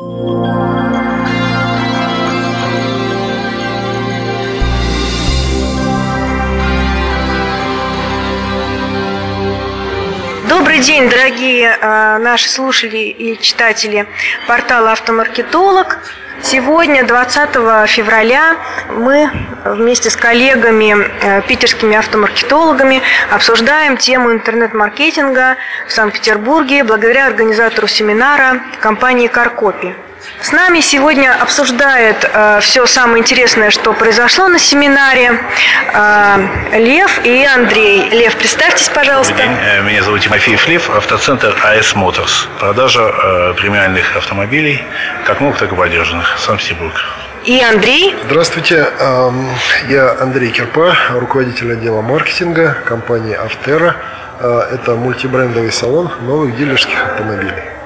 Добрый день, дорогие э, наши слушатели и читатели портала «Автомаркетолог». Сегодня, 20 февраля, мы вместе с коллегами, э, питерскими автомаркетологами, обсуждаем тему интернет-маркетинга в Санкт-Петербурге благодаря организатору семинара компании «Каркопи». С нами сегодня обсуждает э, все самое интересное, что произошло на семинаре э, Лев и Андрей. Лев, представьтесь, пожалуйста. Добрый день. Э, меня зовут Тимофеев Лев, автоцентр АС Моторс. Продажа э, премиальных автомобилей, как новых, так и поддержанных. Санкт-Петербург. И Андрей. Здравствуйте, эм, я Андрей Кирпа, руководитель отдела маркетинга компании Автера. Э, Это мультибрендовый салон новых дилерских автомобилей.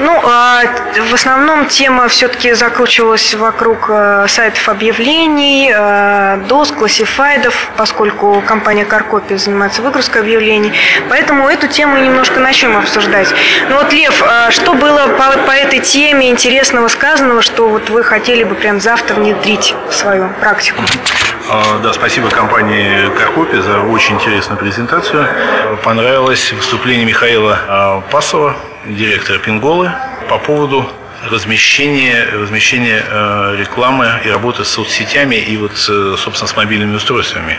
Ну, а в основном тема все-таки закручивалась вокруг э, сайтов объявлений, э, доск, классифайдов, поскольку компания Каркопи занимается выгрузкой объявлений. Поэтому эту тему немножко начнем обсуждать. Ну вот, Лев, а что было по, по этой теме интересного сказанного, что вот вы хотели бы прям завтра внедрить в свою практику? А, Да, спасибо компании Каркопи за очень интересную презентацию. Понравилось выступление Михаила Пасова, директора Пинголы, по поводу размещения, размещения э, рекламы и работы с соцсетями и вот, э, собственно, с мобильными устройствами.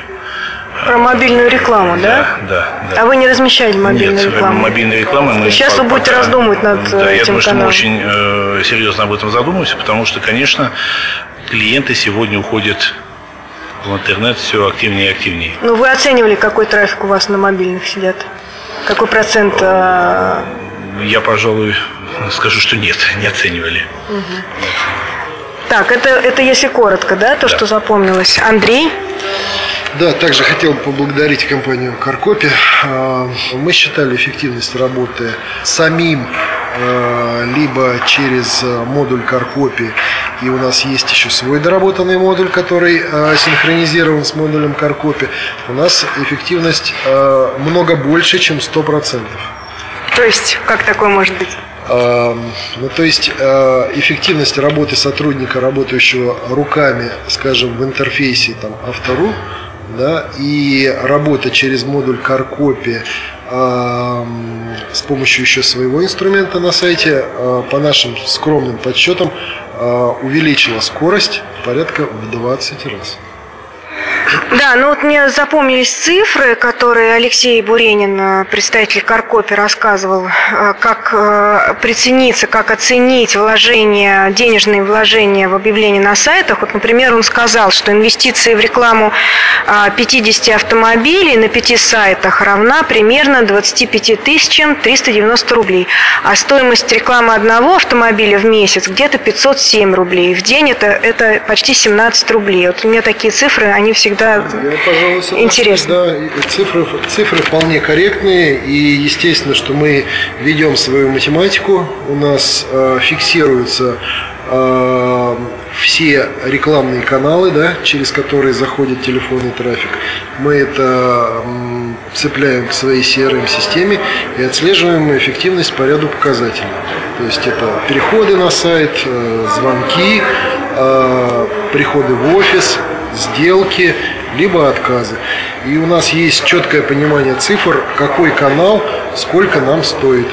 Про мобильную рекламу, да? Да, да. А вы не размещали мобильную Нет, рекламу? мобильной рекламы мы Сейчас вы пока- будете раздумывать над Да, э, я этим думаю, что мы каналом. очень э, серьезно об этом задумаемся, потому что, конечно, клиенты сегодня уходят в интернет все активнее и активнее. Ну, вы оценивали, какой трафик у вас на мобильных сидят? Какой процент? э, Я, пожалуй, скажу, что нет, не оценивали. Так, это, это если коротко, да, то, Да. что запомнилось. Андрей? Да, также хотел бы поблагодарить компанию Каркопи. Э, Мы считали эффективность работы самим, э, либо через э, модуль Каркопи. И у нас есть еще свой доработанный модуль, который синхронизирован с модулем Каркопи. У нас эффективность много больше, чем 100%. То есть, как такое может быть? Эм, Ну, то есть э, эффективность работы сотрудника, работающего руками, скажем, в интерфейсе там, Автору, да, и работа через модуль Каркопи эм, с помощью еще своего инструмента на сайте, э, по нашим скромным подсчетам, э, увеличила скорость порядка в 20 раз. Да, ну вот мне запомнились цифры, которые Алексей Буренин, э, представитель Каркопи, рассказывал, э, как э, прицениться, как оценить вложения, денежные вложения в объявления на сайтах. Вот, например, он сказал, что инвестиции в рекламу а, 50 автомобилей на пяти сайтах равна примерно 25 тысячам 390 рублей, а стоимость рекламы одного автомобиля в месяц где-то 507 рублей. В день это, это почти 17 рублей. Вот у меня такие цифры, они всегда Я, пожалуй, интересны. Да, цифры, цифры вполне корректные, и естественно, что мы ведем свою математику, у нас э, фиксируются э, все рекламные каналы, да, через которые заходит телефонный трафик. Мы это цепляем к своей CRM-системе и отслеживаем эффективность по ряду показателей. То есть это переходы на сайт, э, звонки, э, приходы в офис, сделки, либо отказы. И у нас есть четкое понимание цифр, какой канал, сколько нам стоит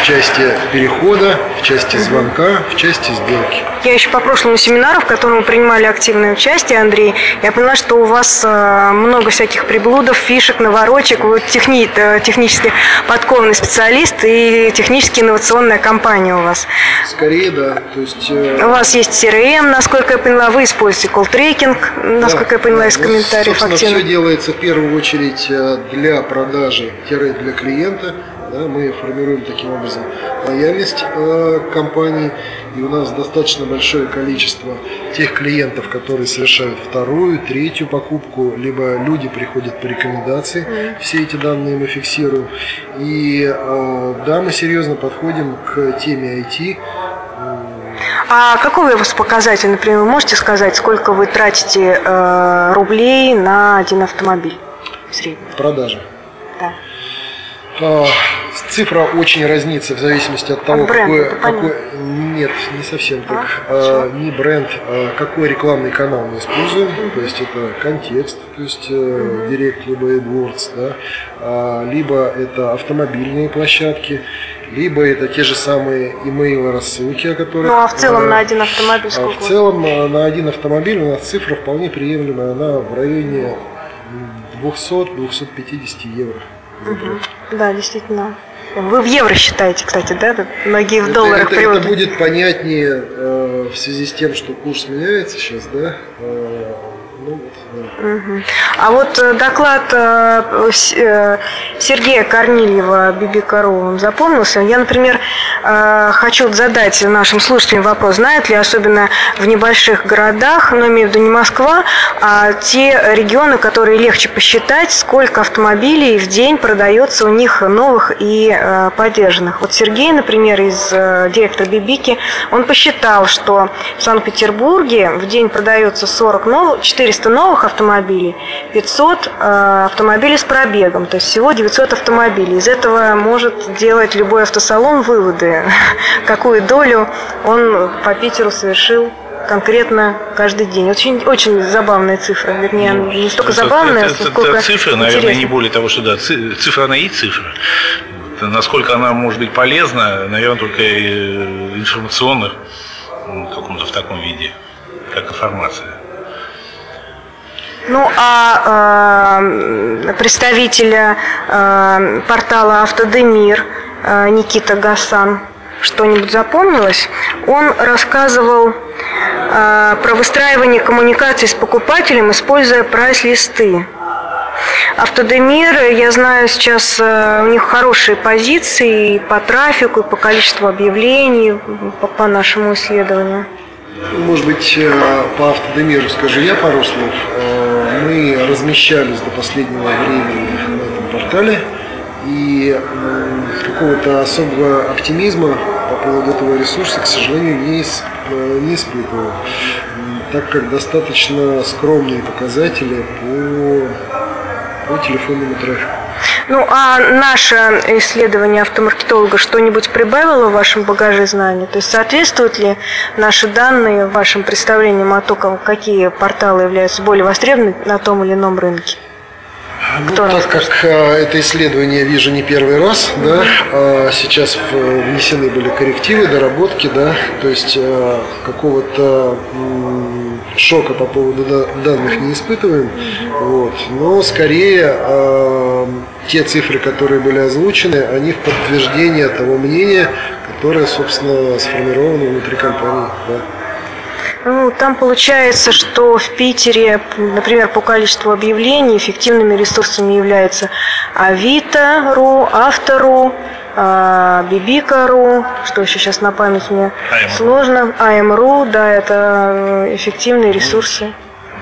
в части перехода, в части звонка, в части сделки. Я еще по прошлому семинару, в котором вы принимали активное участие, Андрей, я поняла, что у вас э, много всяких приблудов, фишек, наворочек. Вы техни- э, технически подкованный специалист и технически инновационная компания у вас. Скорее, да. То есть, э, У вас есть CRM, насколько я поняла, вы используете колл-трекинг, насколько я поняла из да. комментариев Собственно, активно. все делается в первую очередь э, для продажи, тире для клиента. Да, мы формируем таким образом лояльность э, компании, и у нас достаточно большое количество тех клиентов, которые совершают вторую, третью покупку, либо люди приходят по рекомендации, все эти данные мы фиксируем. И э, да, мы серьезно подходим к теме IT, А какой у вас показатель, например, вы можете сказать, сколько вы тратите э, рублей на один автомобиль в среднем? продажи. Да. А, цифра очень разнится в зависимости от того, от бренда, какой, какой... Нет, не совсем так. А, не бренд, а какой рекламный канал мы используем. Mm-hmm. То есть это контекст, то есть mm-hmm. Direct либо AdWords, да, а, либо это автомобильные площадки, либо это те же самые имейлы рассылки, о которых... Ну а в целом а, на один автомобиль сколько? А в целом на, на один автомобиль у нас цифра вполне приемлемая, она в районе 200-250 евро. Угу. Да, действительно. Вы в евро считаете, кстати, да? Многие в долларах это, это будет понятнее э, в связи с тем, что курс меняется сейчас, да? Э, ну, а вот э, доклад э, э, Сергея Корнильева Бибикарова вам запомнился? Я, например, хочу задать нашим слушателям вопрос, знают ли, особенно в небольших городах, но имею в виду не Москва, а те регионы, которые легче посчитать, сколько автомобилей в день продается у них новых и поддержанных. Вот Сергей, например, из директора Бибики, он посчитал, что в Санкт-Петербурге в день продается 40 новых, 400 новых автомобилей, 500 э, автомобилей с пробегом, то есть всего 900 автомобилей. Из этого может делать любой автосалон выводы, какую долю он по Питеру совершил конкретно каждый день. Очень, очень забавная цифра. Вернее, ну, не столько это, забавная, это, сколько это цифра, наверное, не более того, что да, цифра она и цифра. Насколько она может быть полезна, наверное, только информационно в каком-то в таком виде, как информация. Ну а э, представителя э, портала Автодемир э, Никита Гасан что-нибудь запомнилось? Он рассказывал э, про выстраивание коммуникации с покупателем, используя прайс-листы. Автодемир, я знаю, сейчас э, у них хорошие позиции и по трафику, и по количеству объявлений, по, по нашему исследованию. Может быть, э, по автодемиру скажу я пару слов. Мы размещались до последнего времени на этом портале, и какого-то особого оптимизма по поводу этого ресурса, к сожалению, не, э, не испытываю, так как достаточно скромные показатели по, по телефонному трафику. Ну, а наше исследование автомаркетолога что-нибудь прибавило в вашем багаже знаний? То есть соответствуют ли наши данные вашим представлениям о том, какие порталы являются более востребованными на том или ином рынке? Ну, Кто так как а, это исследование вижу не первый раз, да, а сейчас внесены были коррективы, доработки, да, то есть а, какого-то шока по поводу данных не испытываем, вот, но скорее э, те цифры, которые были озвучены, они в подтверждение того мнения, которое, собственно, сформировано внутри компании. Да. Ну, там получается, что в Питере, например, по количеству объявлений эффективными ресурсами являются Авито.ру, Авто.ру, а, Бибика.ру, что еще сейчас на память мне AM. сложно, АМ.ру, да, это эффективные ресурсы.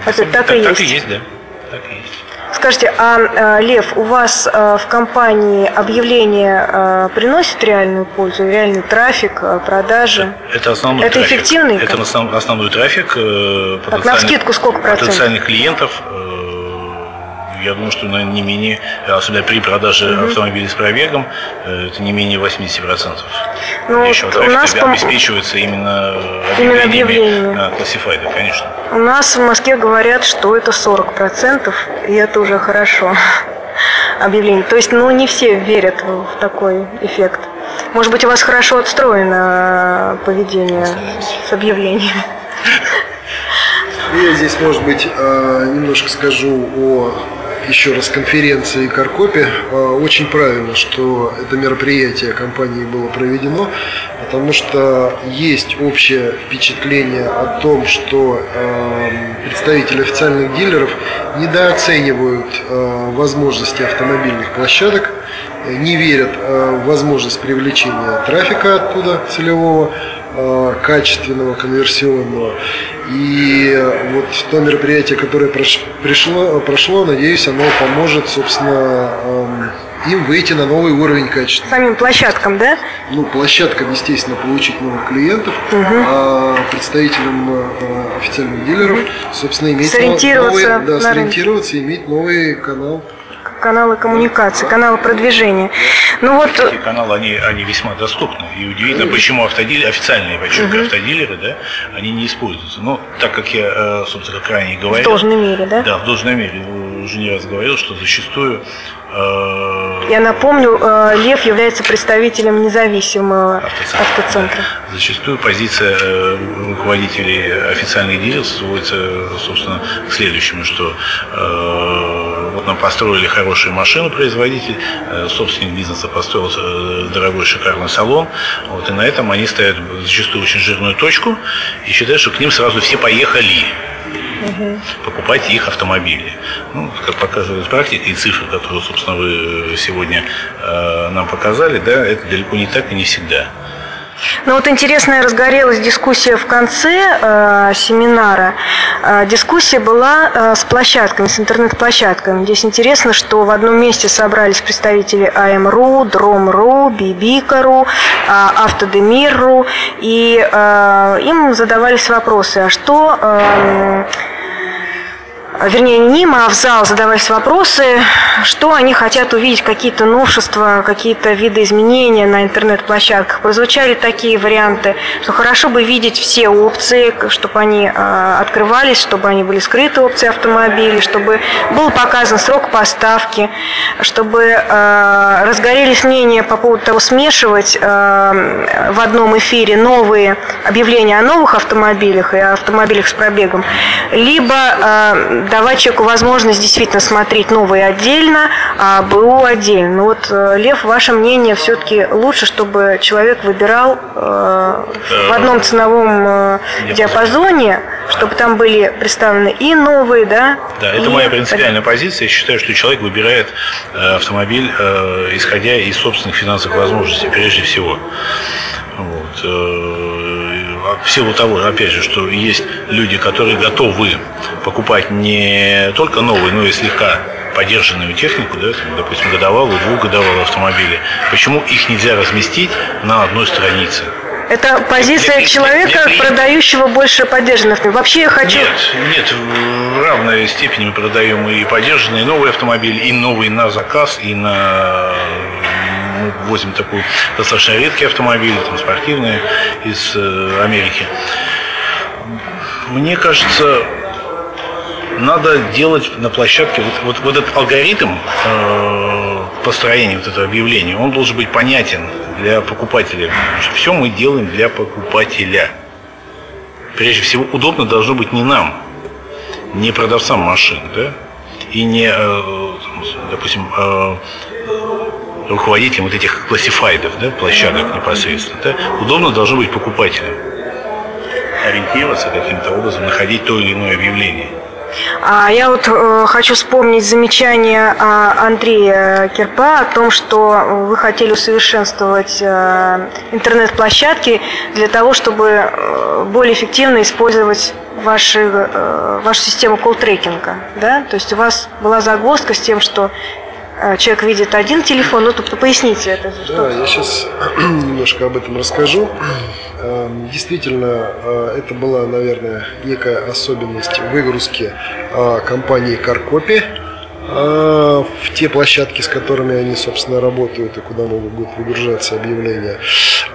Это так, так и есть. Так и есть, да. Скажите, а, а Лев, у вас а, в компании объявления приносят реальную пользу, реальный трафик, продажи? Это основной Это трафик. эффективный? Это основной трафик. Э, так, на скидку сколько процентов? Потенциальных клиентов э, я думаю, что наверное, не менее, особенно при продаже угу. автомобилей с пробегом, э, это не менее 80%. Ну, Еще вот у нас обеспечивается именно именно объявлениями на классифайды, конечно. У нас в Москве говорят, что это 40%, и это уже хорошо объявление. То есть, ну, не все верят в такой эффект. Может быть, у вас хорошо отстроено поведение с объявлениями. Я здесь, может быть, э, немножко скажу о еще раз конференции Каркопе. А, очень правильно, что это мероприятие компании было проведено, потому что есть общее впечатление о том, что а, представители официальных дилеров недооценивают а, возможности автомобильных площадок, не верят в возможность привлечения трафика оттуда целевого, качественного, конверсионного. И вот то мероприятие, которое пришло, прошло, надеюсь, оно поможет, собственно, эм, им выйти на новый уровень качества. Самим площадкам, да? Ну, площадкам, естественно, получить новых клиентов, угу. а представителям э, официальных дилеров, собственно, иметь сориентироваться, новый, да, сориентироваться и иметь новый канал каналы коммуникации, каналы продвижения. Ну вот... Эти каналы, они, они весьма доступны. И удивительно, почему автодилеры, официальные, подчеркиваю, угу. автодилеры, да, они не используются. Но так как я, э, собственно, крайне говорил... В должной мере, да? Да, в должной мере. Уже не раз говорил, что зачастую Э, Я напомню, э, Лев является представителем независимого автоцентра. автоцентра. Зачастую позиция э, руководителей официальных дилеров сводится, собственно, к следующему, что вот нам построили хорошую машину производитель, собственник бизнеса построил дорогой шикарный салон, вот, и на этом они ставят зачастую очень жирную точку и считают, что к ним сразу все поехали угу. покупать их автомобили. Ну, как показывает практика и цифры, которые, собственно, вы сегодня э, нам показали, да, это далеко не так и не всегда. Ну вот интересная разгорелась дискуссия в конце э, семинара. Э, дискуссия была э, с площадками, с интернет-площадками. Здесь интересно, что в одном месте собрались представители АМРУ, Дром.ру, Бибика.ру, э, Автодемир.ру, и э, им задавались вопросы, а что... Э, вернее, не им, а в зал задавались вопросы, что они хотят увидеть, какие-то новшества, какие-то виды изменения на интернет-площадках. Прозвучали такие варианты, что хорошо бы видеть все опции, чтобы они э, открывались, чтобы они были скрыты опции автомобилей, чтобы был показан срок поставки, чтобы э, разгорелись мнения по поводу того, смешивать э, в одном эфире новые объявления о новых автомобилях и автомобилях с пробегом, либо давать человеку возможность действительно смотреть новые отдельно, а БУ отдельно. Вот, э, Лев, ваше мнение, все-таки лучше, чтобы человек выбирал э, в одном ценовом э, диапазоне, чтобы там были представлены и новые, да? Да, это моя принципиальная позиция. Я считаю, что человек выбирает э, автомобиль, э, исходя из собственных финансовых возможностей, прежде всего. Вот. В силу того, опять же, что есть люди, которые готовы покупать не только новые, но и слегка поддержанную технику, да, допустим, годовалую, двухгодовалую автомобили, почему их нельзя разместить на одной странице? Это позиция для, человека, для, для продающего больше поддержанных. Вообще я хочу... Нет, нет, в равной степени мы продаем и поддержанные новые автомобили, и новые на заказ, и на мы возим такой достаточно редкий автомобиль, там, спортивные из э, Америки. Мне кажется, надо делать на площадке вот, вот, вот этот алгоритм э, построения вот этого объявления, он должен быть понятен для покупателя. Все мы делаем для покупателя. Прежде всего, удобно должно быть не нам, не продавцам машин, да, и не, э, допустим, э, руководителям вот этих классифайдов, да, площадок непосредственно, да, удобно должно быть покупателям ориентироваться каким-то образом, находить то или иное объявление. А я вот э, хочу вспомнить замечание э, Андрея Кирпа о том, что вы хотели усовершенствовать э, интернет-площадки для того, чтобы э, более эффективно использовать ваши, э, вашу систему колл-трекинга. Да? То есть у вас была загвоздка с тем, что человек видит один телефон, ну, то поясните это. Да, я сейчас немножко об этом расскажу. Эм, действительно, э, это была, наверное, некая особенность выгрузки э, компании Каркопи э, в те площадки, с которыми они, собственно, работают и куда могут выгружаться объявления.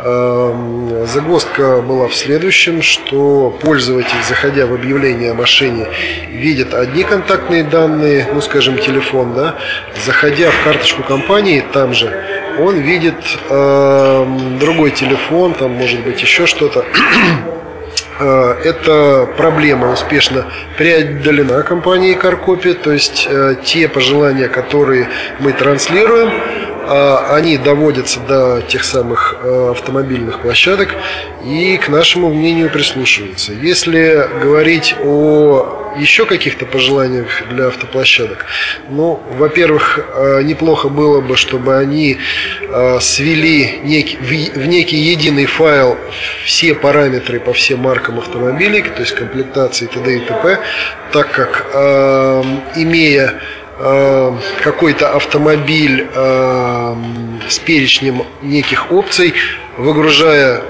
Эм, загвоздка была в следующем, что пользователь, заходя в объявление о машине, видит одни контактные данные, ну, скажем, телефон, да, заходя в карточку компании, там же он видит э, другой телефон, там может быть еще что-то. Э, эта проблема успешно преодолена компанией Каркопи, то есть э, те пожелания, которые мы транслируем, они доводятся до тех самых автомобильных площадок и к нашему мнению прислушиваются. Если говорить о еще каких-то пожеланиях для автоплощадок? Ну, во-первых, э, неплохо было бы, чтобы они э, свели некий, в некий единый файл все параметры по всем маркам автомобилей, то есть комплектации т.д. и т.п., так как, э, какой-то автомобиль с перечнем неких опций, выгружая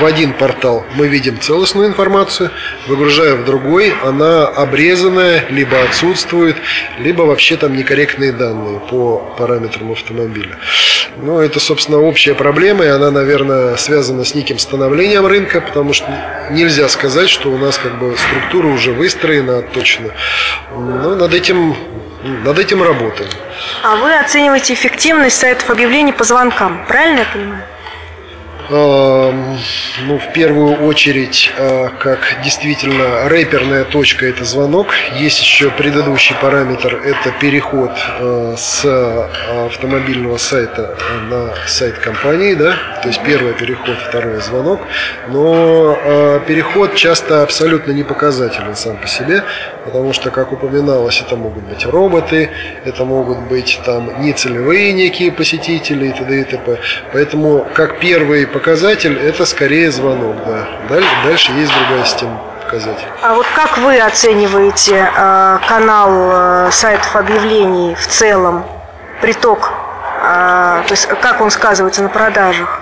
в один портал мы видим целостную информацию, выгружая в другой, она обрезанная, либо отсутствует, либо вообще там некорректные данные по параметрам автомобиля. Ну, это, собственно, общая проблема, и она, наверное, связана с неким становлением рынка, потому что нельзя сказать, что у нас как бы структура уже выстроена точно. Но над этим, над этим работаем. А вы оцениваете эффективность сайтов объявлений по звонкам, правильно я понимаю? Ну, в первую очередь, а, как действительно рэперная точка – это звонок. Есть еще предыдущий параметр – это переход а, с а, автомобильного сайта на сайт компании, да, то есть первый переход, второй звонок. Но переход часто абсолютно не показателен сам по себе, потому что, как упоминалось, это могут быть роботы, это могут быть там нецелевые некие посетители и т.д. и т.п. Поэтому, как первый показатель – это скорее звонок. Да. Дальше, дальше есть другая система показателей. А вот как вы оцениваете э, канал э, сайтов объявлений в целом, приток, э, то есть как он сказывается на продажах?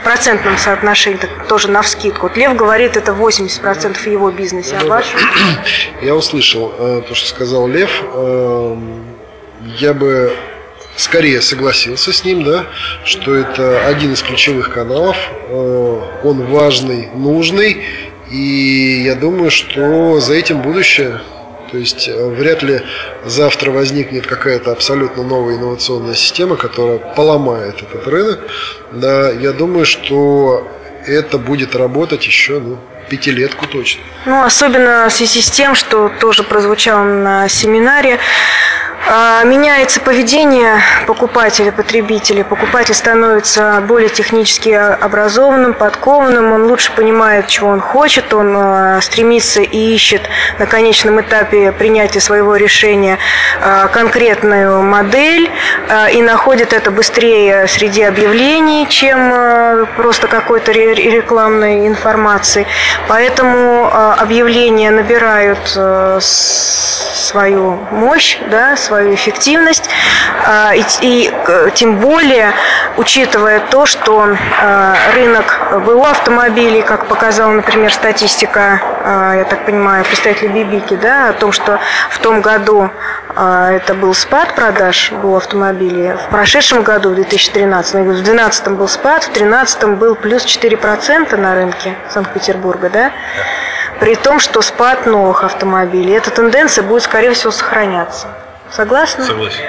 В процентном соотношении, так, тоже на вскидку. Вот Лев говорит, это 80% его бизнеса, а ваш? Я услышал э, то, что сказал Лев. Э, я бы скорее согласился с ним, да, что это один из ключевых каналов, э, он важный, нужный, и я думаю, что за этим будущее. То есть э, вряд ли завтра возникнет какая-то абсолютно новая инновационная система, которая поломает этот рынок. Да, я думаю, что это будет работать еще ну, пятилетку точно. Ну, особенно в связи с тем, что тоже прозвучало на семинаре, меняется поведение покупателя, потребителя. Покупатель становится более технически образованным, подкованным, он лучше понимает, чего он хочет, он а, стремится и ищет на конечном этапе принятия своего решения а, конкретную модель и находит это быстрее среди объявлений, чем просто какой-то рекламной информации. Поэтому объявления набирают свою мощь, да, свою свою эффективность. А, и, и тем более, учитывая то, что а, рынок БУ автомобилей, как показала, например, статистика, а, я так понимаю, представителя Бибики, да, о том, что в том году это был спад продаж БУ автомобилей, в прошедшем году, в 2013, в 2012 был спад, в 2013 был плюс 4% на рынке Санкт-Петербурга, да, при том, что спад новых автомобилей. Эта тенденция будет, скорее всего, сохраняться. Согласны? Согласен.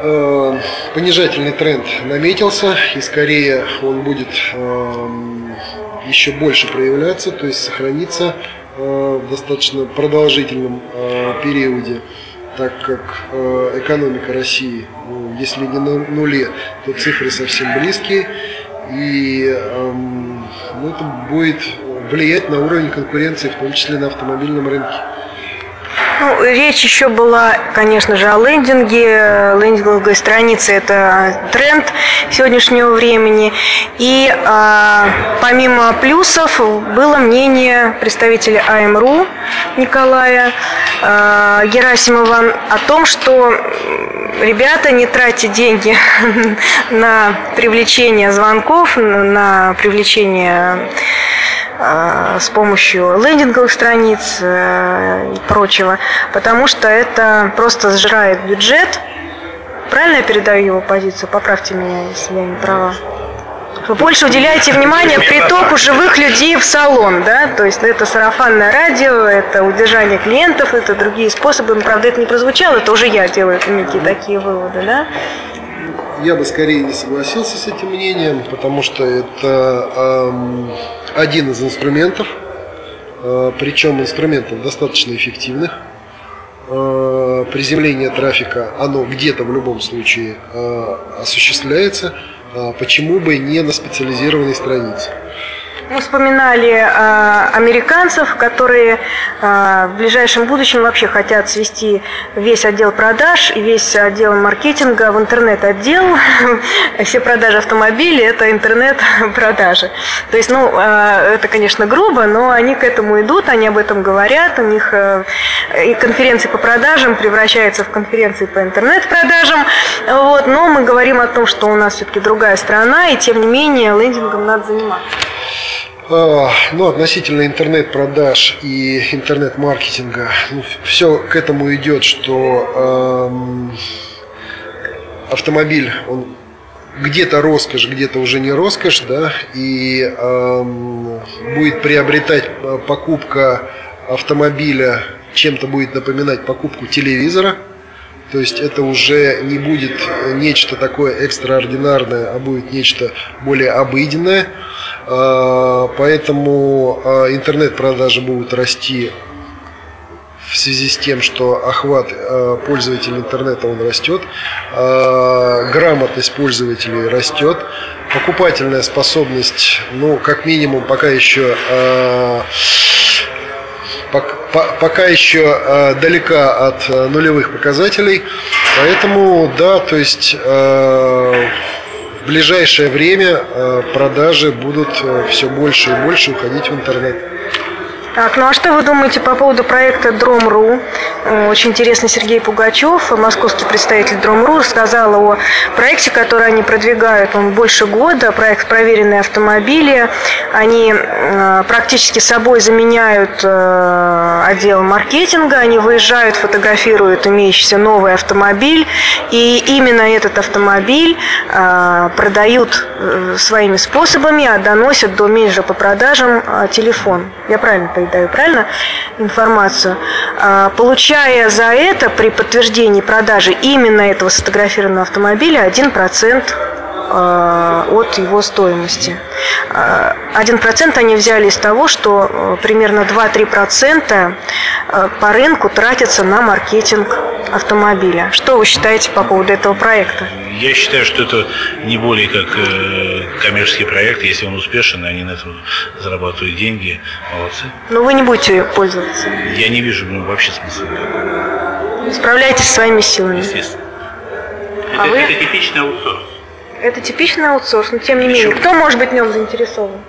Э, понижательный тренд наметился, и скорее он будет э, еще больше проявляться, то есть сохраниться э, в достаточно продолжительном периоде, так как экономика России, ну, если не на нуле, то цифры совсем близкие, и эм, ну, это будет влиять на уровень конкуренции, в том числе на автомобильном рынке. Ну, речь еще была, конечно же, о лендинге. Лендинговая страница – это тренд сегодняшнего времени. И а, помимо плюсов было мнение представителя АМРУ Николая а, Герасимова о том, что ребята, не тратьте деньги на привлечение звонков, на привлечение с помощью лендинговых страниц э, и прочего, потому что это просто сжирает бюджет. Правильно я передаю его позицию? Поправьте меня, если я не права. Вы больше уделяете внимание притоку живых людей в салон, да? То есть это сарафанное радио, это удержание клиентов, это другие способы. Правда, это не прозвучало, это уже я делаю некие такие выводы, да? Я бы скорее не согласился с этим мнением, потому что это эм, один из инструментов, э, причем инструментов достаточно эффективных. Э, приземление трафика, оно где-то в любом случае э, осуществляется. Почему бы не на специализированной странице? Мы вспоминали э, американцев, которые э, в ближайшем будущем вообще хотят свести весь отдел продаж и весь отдел маркетинга в интернет-отдел. Все продажи автомобилей – это интернет-продажи. То есть, ну, э, это, конечно, грубо, но они к этому идут, они об этом говорят. У них э, конференции по продажам превращаются в конференции по интернет-продажам. Вот. Но мы говорим о том, что у нас все-таки другая страна, и тем не менее лендингом надо заниматься. А, ну, относительно интернет-продаж и интернет-маркетинга, ну, все к этому идет, что эм, автомобиль, он где-то роскошь, где-то уже не роскошь, да, и эм, будет приобретать э, покупка автомобиля, чем-то будет напоминать покупку телевизора, то есть это уже не будет нечто такое экстраординарное, а будет нечто более обыденное. А, поэтому а, интернет-продажи будут расти в связи с тем, что охват а, пользователей интернета он растет, грамотность пользователей растет, покупательная способность, ну, как минимум, пока еще пока еще далека от нулевых показателей. Поэтому, да, то есть в ближайшее время э, продажи будут э, все больше и больше уходить в интернет. Так, ну а что вы думаете по поводу проекта Дром.ру? Э, очень интересно Сергей Пугачев, московский представитель Дром.ру, рассказал о проекте, который они продвигают. Он больше года, проект «Проверенные автомобили». Они э, практически собой заменяют э, отдел маркетинга, они выезжают, фотографируют имеющийся новый автомобиль, и именно этот автомобиль продают своими способами, а доносят до менеджера по продажам телефон. Я правильно понимаю? Передаю правильно информацию, а, получая за это при подтверждении продажи именно этого сфотографированного автомобиля 1% а, от его стоимости. 1% они взяли из того, что э, примерно 2-3% э, по рынку тратятся на маркетинг автомобиля. Что вы считаете по поводу этого проекта? Я считаю, что это не более как э, коммерческий проект. Если он успешен, они на этом зарабатывают деньги. Молодцы. Но вы не будете пользоваться? Я не вижу ну, вообще смысла. Справляйтесь своими силами? Естественно. А это, вы? это типичный аутсорс. Это типичный аутсорс, но тем не менее, кто может быть в нем заинтересован?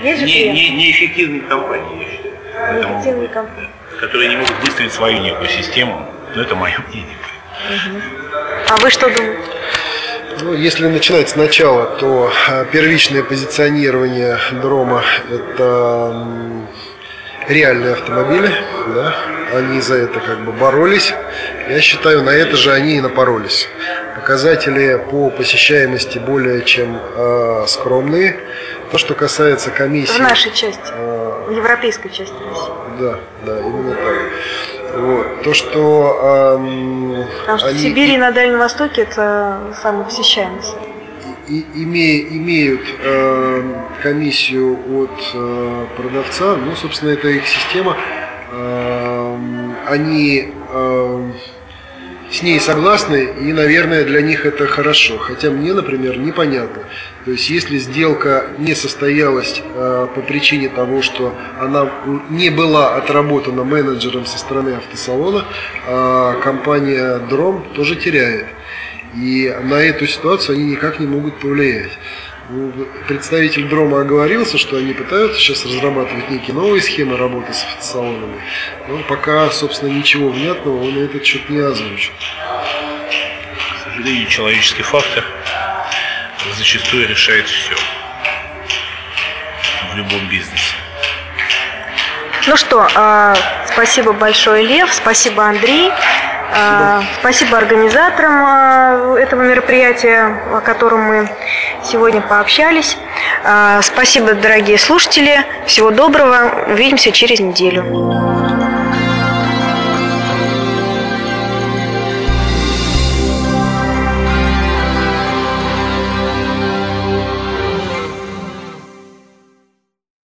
Есть же не, не, неэффективные компании, я считаю. Неэффективные компании. Которые не могут выстроить свою некую систему. Но это мое мнение. Угу. А вы что думаете? Ну, если начинать сначала, то а, первичное позиционирование Дрома – это реальные автомобили, да, они за это как бы боролись. Я считаю, на это же они и напоролись. Показатели по посещаемости более чем э, скромные. То, что касается комиссии... В нашей части, э, в европейской части России. Да, да, именно так. Вот. То, что... Э, Потому что они... в Сибири и на Дальнем Востоке это самый посещаемость и, име, имеют э, комиссию от э, продавца, ну, собственно, это их система, э, они э, с ней согласны, и, наверное, для них это хорошо. Хотя мне, например, непонятно. То есть, если сделка не состоялась э, по причине того, что она не была отработана менеджером со стороны автосалона, э, компания Дром тоже теряет. И на эту ситуацию они никак не могут повлиять. Ну, представитель Дрома оговорился, что они пытаются сейчас разрабатывать некие новые схемы работы с салонами, но пока, собственно, ничего внятного он этот счет не озвучил. К сожалению, человеческий фактор зачастую решает все в любом бизнесе. Ну что, а, спасибо большое, Лев, спасибо, Андрей. Спасибо. Спасибо организаторам а, этого мероприятия, о котором мы сегодня пообщались. А, спасибо, дорогие слушатели. Всего доброго. Увидимся через неделю.